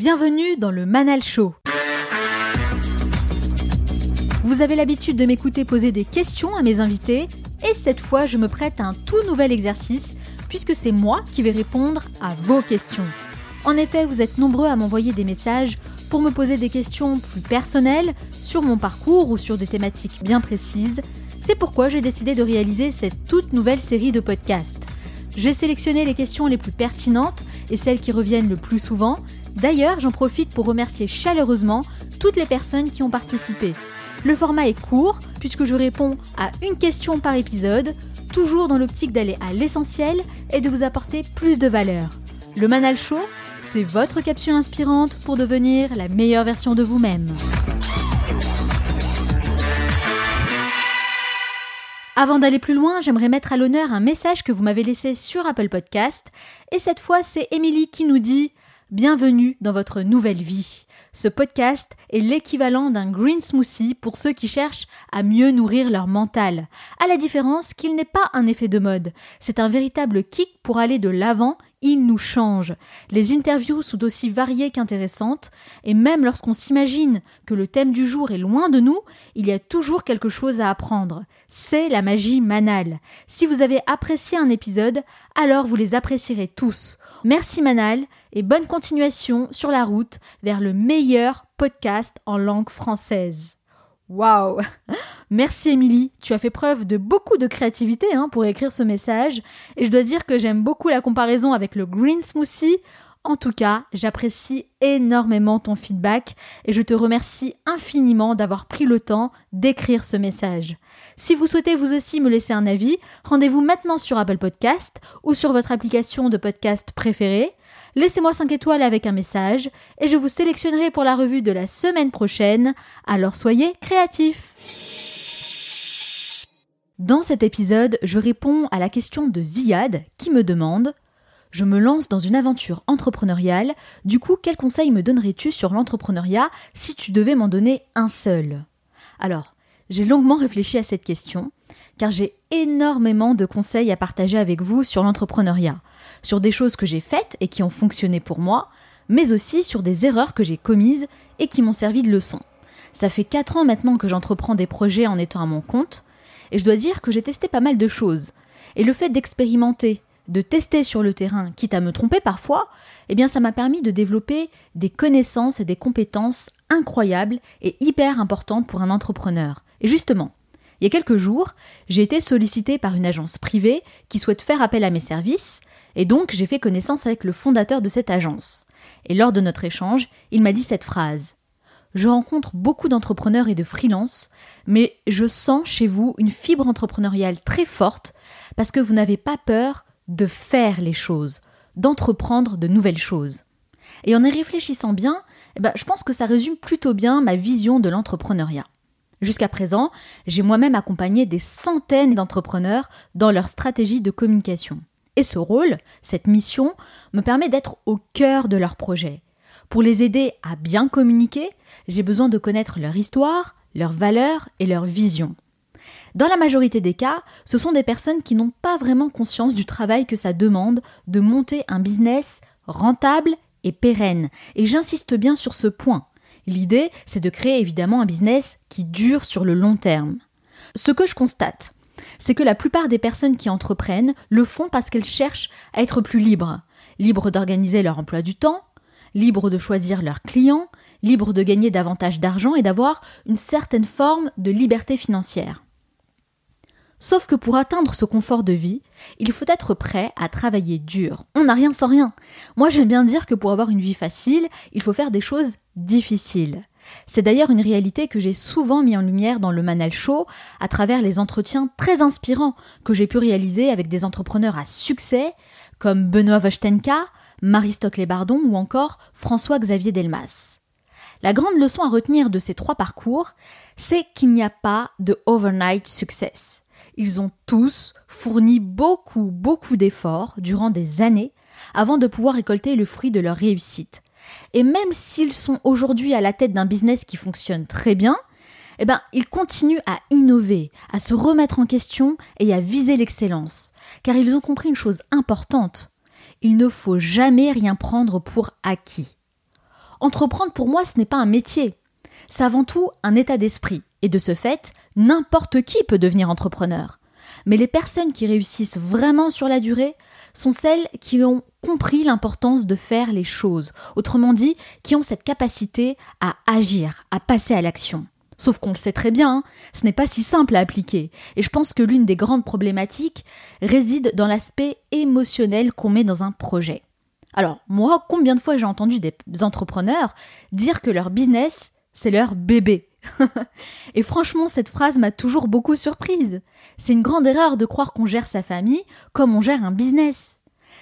Bienvenue dans le Manal Show. Vous avez l'habitude de m'écouter poser des questions à mes invités et cette fois je me prête à un tout nouvel exercice puisque c'est moi qui vais répondre à vos questions. En effet, vous êtes nombreux à m'envoyer des messages pour me poser des questions plus personnelles sur mon parcours ou sur des thématiques bien précises. C'est pourquoi j'ai décidé de réaliser cette toute nouvelle série de podcasts. J'ai sélectionné les questions les plus pertinentes et celles qui reviennent le plus souvent D'ailleurs, j'en profite pour remercier chaleureusement toutes les personnes qui ont participé. Le format est court puisque je réponds à une question par épisode, toujours dans l'optique d'aller à l'essentiel et de vous apporter plus de valeur. Le Manal Show, c'est votre capsule inspirante pour devenir la meilleure version de vous-même. Avant d'aller plus loin, j'aimerais mettre à l'honneur un message que vous m'avez laissé sur Apple Podcast. Et cette fois, c'est Émilie qui nous dit Bienvenue dans votre nouvelle vie. Ce podcast est l'équivalent d'un green smoothie pour ceux qui cherchent à mieux nourrir leur mental. À la différence qu'il n'est pas un effet de mode. C'est un véritable kick pour aller de l'avant il nous change. Les interviews sont aussi variées qu'intéressantes, et même lorsqu'on s'imagine que le thème du jour est loin de nous, il y a toujours quelque chose à apprendre. C'est la magie manale. Si vous avez apprécié un épisode, alors vous les apprécierez tous. Merci Manal et bonne continuation sur la route vers le meilleur podcast en langue française. Waouh Merci Émilie, tu as fait preuve de beaucoup de créativité hein, pour écrire ce message et je dois dire que j'aime beaucoup la comparaison avec le green smoothie. En tout cas, j'apprécie énormément ton feedback et je te remercie infiniment d'avoir pris le temps d'écrire ce message. Si vous souhaitez vous aussi me laisser un avis, rendez-vous maintenant sur Apple Podcast ou sur votre application de podcast préférée. Laissez-moi 5 étoiles avec un message et je vous sélectionnerai pour la revue de la semaine prochaine. Alors soyez créatifs. Dans cet épisode, je réponds à la question de Ziad qui me demande je me lance dans une aventure entrepreneuriale, du coup quel conseil me donnerais-tu sur l'entrepreneuriat si tu devais m'en donner un seul? Alors, j'ai longuement réfléchi à cette question, car j'ai énormément de conseils à partager avec vous sur l'entrepreneuriat, sur des choses que j'ai faites et qui ont fonctionné pour moi, mais aussi sur des erreurs que j'ai commises et qui m'ont servi de leçon. Ça fait 4 ans maintenant que j'entreprends des projets en étant à mon compte, et je dois dire que j'ai testé pas mal de choses. Et le fait d'expérimenter, de tester sur le terrain, quitte à me tromper parfois, eh bien ça m'a permis de développer des connaissances et des compétences incroyables et hyper importantes pour un entrepreneur. Et justement, il y a quelques jours, j'ai été sollicité par une agence privée qui souhaite faire appel à mes services, et donc j'ai fait connaissance avec le fondateur de cette agence. Et lors de notre échange, il m'a dit cette phrase. Je rencontre beaucoup d'entrepreneurs et de freelance, mais je sens chez vous une fibre entrepreneuriale très forte parce que vous n'avez pas peur de faire les choses, d'entreprendre de nouvelles choses. Et en y réfléchissant bien, eh ben, je pense que ça résume plutôt bien ma vision de l'entrepreneuriat. Jusqu'à présent, j'ai moi-même accompagné des centaines d'entrepreneurs dans leur stratégie de communication. Et ce rôle, cette mission, me permet d'être au cœur de leur projet. Pour les aider à bien communiquer, j'ai besoin de connaître leur histoire, leurs valeurs et leur vision. Dans la majorité des cas, ce sont des personnes qui n'ont pas vraiment conscience du travail que ça demande de monter un business rentable et pérenne. Et j'insiste bien sur ce point. L'idée, c'est de créer évidemment un business qui dure sur le long terme. Ce que je constate, c'est que la plupart des personnes qui entreprennent le font parce qu'elles cherchent à être plus libres. Libres d'organiser leur emploi du temps, libres de choisir leurs clients, libres de gagner davantage d'argent et d'avoir une certaine forme de liberté financière. Sauf que pour atteindre ce confort de vie, il faut être prêt à travailler dur. On n'a rien sans rien. Moi j'aime bien dire que pour avoir une vie facile, il faut faire des choses difficiles. C'est d'ailleurs une réalité que j'ai souvent mis en lumière dans le Manal Show à travers les entretiens très inspirants que j'ai pu réaliser avec des entrepreneurs à succès comme Benoît Vostenka, Marie Stockley-Bardon ou encore François-Xavier Delmas. La grande leçon à retenir de ces trois parcours, c'est qu'il n'y a pas de overnight success ils ont tous fourni beaucoup, beaucoup d'efforts durant des années avant de pouvoir récolter le fruit de leur réussite. Et même s'ils sont aujourd'hui à la tête d'un business qui fonctionne très bien, eh ben, ils continuent à innover, à se remettre en question et à viser l'excellence. Car ils ont compris une chose importante. Il ne faut jamais rien prendre pour acquis. Entreprendre pour moi, ce n'est pas un métier. C'est avant tout un état d'esprit. Et de ce fait, n'importe qui peut devenir entrepreneur. Mais les personnes qui réussissent vraiment sur la durée sont celles qui ont compris l'importance de faire les choses, autrement dit, qui ont cette capacité à agir, à passer à l'action. Sauf qu'on le sait très bien, hein, ce n'est pas si simple à appliquer. Et je pense que l'une des grandes problématiques réside dans l'aspect émotionnel qu'on met dans un projet. Alors, moi, combien de fois j'ai entendu des entrepreneurs dire que leur business, c'est leur bébé Et franchement, cette phrase m'a toujours beaucoup surprise. C'est une grande erreur de croire qu'on gère sa famille comme on gère un business.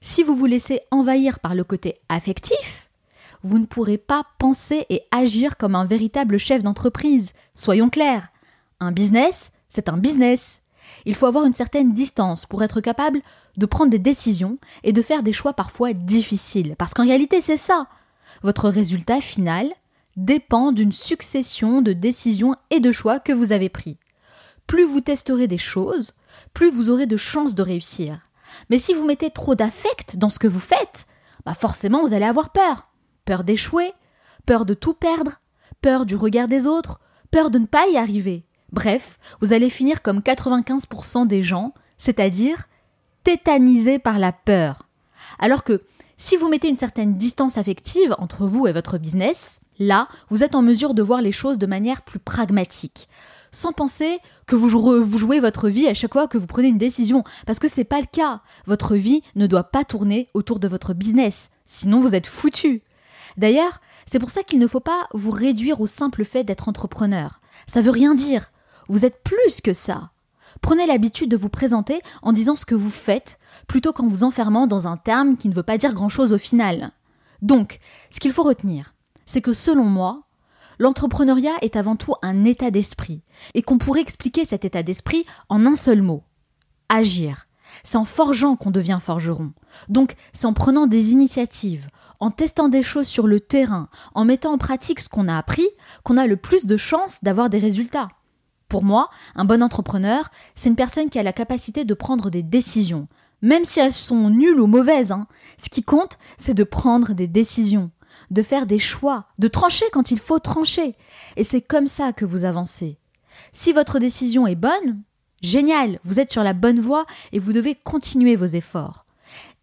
Si vous vous laissez envahir par le côté affectif, vous ne pourrez pas penser et agir comme un véritable chef d'entreprise. Soyons clairs. Un business, c'est un business. Il faut avoir une certaine distance pour être capable de prendre des décisions et de faire des choix parfois difficiles. Parce qu'en réalité, c'est ça. Votre résultat final dépend d'une succession de décisions et de choix que vous avez pris. Plus vous testerez des choses, plus vous aurez de chances de réussir. Mais si vous mettez trop d'affect dans ce que vous faites, bah forcément vous allez avoir peur. Peur d'échouer, peur de tout perdre, peur du regard des autres, peur de ne pas y arriver. Bref, vous allez finir comme 95% des gens, c'est-à-dire tétanisés par la peur. Alors que si vous mettez une certaine distance affective entre vous et votre business, là, vous êtes en mesure de voir les choses de manière plus pragmatique sans penser que vous, jouez votre vie à chaque fois que vous prenez une décision, parce que c'est pas le cas. Votre vie ne doit pas tourner autour de votre business, sinon vous êtes foutu. D'ailleurs, c'est pour ça qu'il ne faut pas vous réduire au simple fait d'être entrepreneur. Ça veut rien dire. Vous êtes plus que ça. Prenez l'habitude de vous présenter en disant ce que vous faites, plutôt qu'en vous enfermant dans un terme qui ne veut pas dire grand-chose au final. Donc, ce qu'il faut retenir, c'est que selon moi, l'entrepreneuriat est avant tout un état d'esprit, et qu'on pourrait expliquer cet état d'esprit en un seul mot. Agir. C'est en forgeant qu'on devient forgeron. Donc c'est en prenant des initiatives, en testant des choses sur le terrain, en mettant en pratique ce qu'on a appris, qu'on a le plus de chances d'avoir des résultats. Pour moi, un bon entrepreneur, c'est une personne qui a la capacité de prendre des décisions, même si elles sont nulles ou mauvaises. Hein. Ce qui compte, c'est de prendre des décisions de faire des choix, de trancher quand il faut trancher. Et c'est comme ça que vous avancez. Si votre décision est bonne, génial, vous êtes sur la bonne voie et vous devez continuer vos efforts.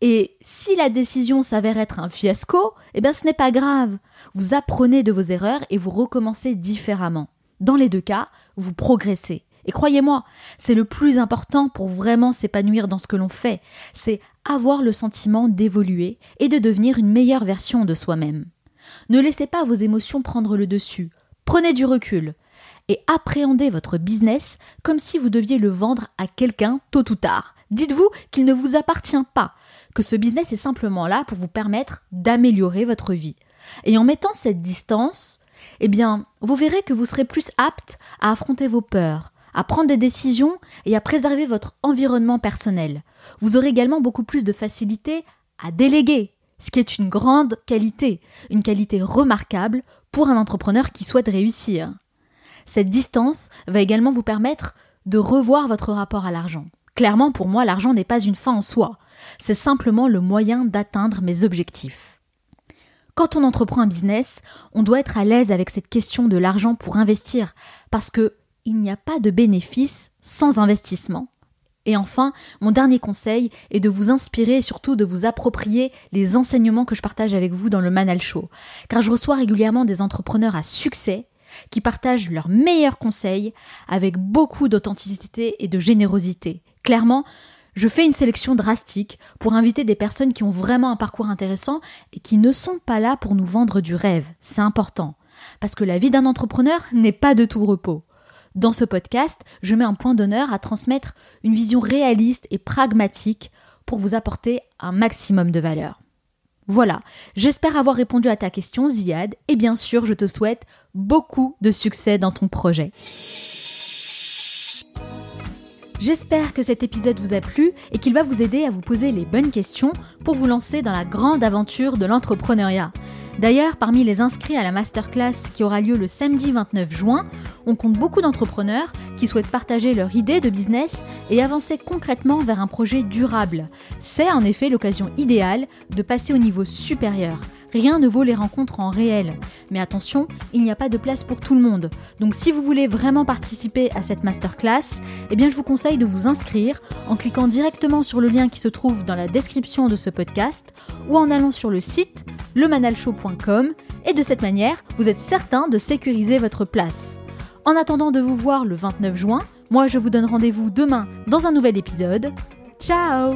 Et si la décision s'avère être un fiasco, eh bien ce n'est pas grave. Vous apprenez de vos erreurs et vous recommencez différemment. Dans les deux cas, vous progressez. Et croyez-moi, c'est le plus important pour vraiment s'épanouir dans ce que l'on fait, c'est avoir le sentiment d'évoluer et de devenir une meilleure version de soi-même. Ne laissez pas vos émotions prendre le dessus, prenez du recul et appréhendez votre business comme si vous deviez le vendre à quelqu'un tôt ou tard. Dites-vous qu'il ne vous appartient pas, que ce business est simplement là pour vous permettre d'améliorer votre vie. Et en mettant cette distance, eh bien, vous verrez que vous serez plus apte à affronter vos peurs, à prendre des décisions et à préserver votre environnement personnel. Vous aurez également beaucoup plus de facilité à déléguer, ce qui est une grande qualité, une qualité remarquable pour un entrepreneur qui souhaite réussir. Cette distance va également vous permettre de revoir votre rapport à l'argent. Clairement, pour moi, l'argent n'est pas une fin en soi, c'est simplement le moyen d'atteindre mes objectifs. Quand on entreprend un business, on doit être à l'aise avec cette question de l'argent pour investir, parce que il n'y a pas de bénéfice sans investissement. Et enfin, mon dernier conseil est de vous inspirer et surtout de vous approprier les enseignements que je partage avec vous dans le Manal Show. Car je reçois régulièrement des entrepreneurs à succès qui partagent leurs meilleurs conseils avec beaucoup d'authenticité et de générosité. Clairement, je fais une sélection drastique pour inviter des personnes qui ont vraiment un parcours intéressant et qui ne sont pas là pour nous vendre du rêve. C'est important. Parce que la vie d'un entrepreneur n'est pas de tout repos. Dans ce podcast, je mets un point d'honneur à transmettre une vision réaliste et pragmatique pour vous apporter un maximum de valeur. Voilà, j'espère avoir répondu à ta question Ziad et bien sûr je te souhaite beaucoup de succès dans ton projet. J'espère que cet épisode vous a plu et qu'il va vous aider à vous poser les bonnes questions pour vous lancer dans la grande aventure de l'entrepreneuriat. D'ailleurs, parmi les inscrits à la masterclass qui aura lieu le samedi 29 juin, on compte beaucoup d'entrepreneurs qui souhaitent partager leur idée de business et avancer concrètement vers un projet durable. C'est en effet l'occasion idéale de passer au niveau supérieur, Rien ne vaut les rencontres en réel. Mais attention, il n'y a pas de place pour tout le monde. Donc si vous voulez vraiment participer à cette masterclass, eh bien je vous conseille de vous inscrire en cliquant directement sur le lien qui se trouve dans la description de ce podcast ou en allant sur le site lemanalshow.com et de cette manière, vous êtes certain de sécuriser votre place. En attendant de vous voir le 29 juin, moi je vous donne rendez-vous demain dans un nouvel épisode. Ciao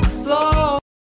slow.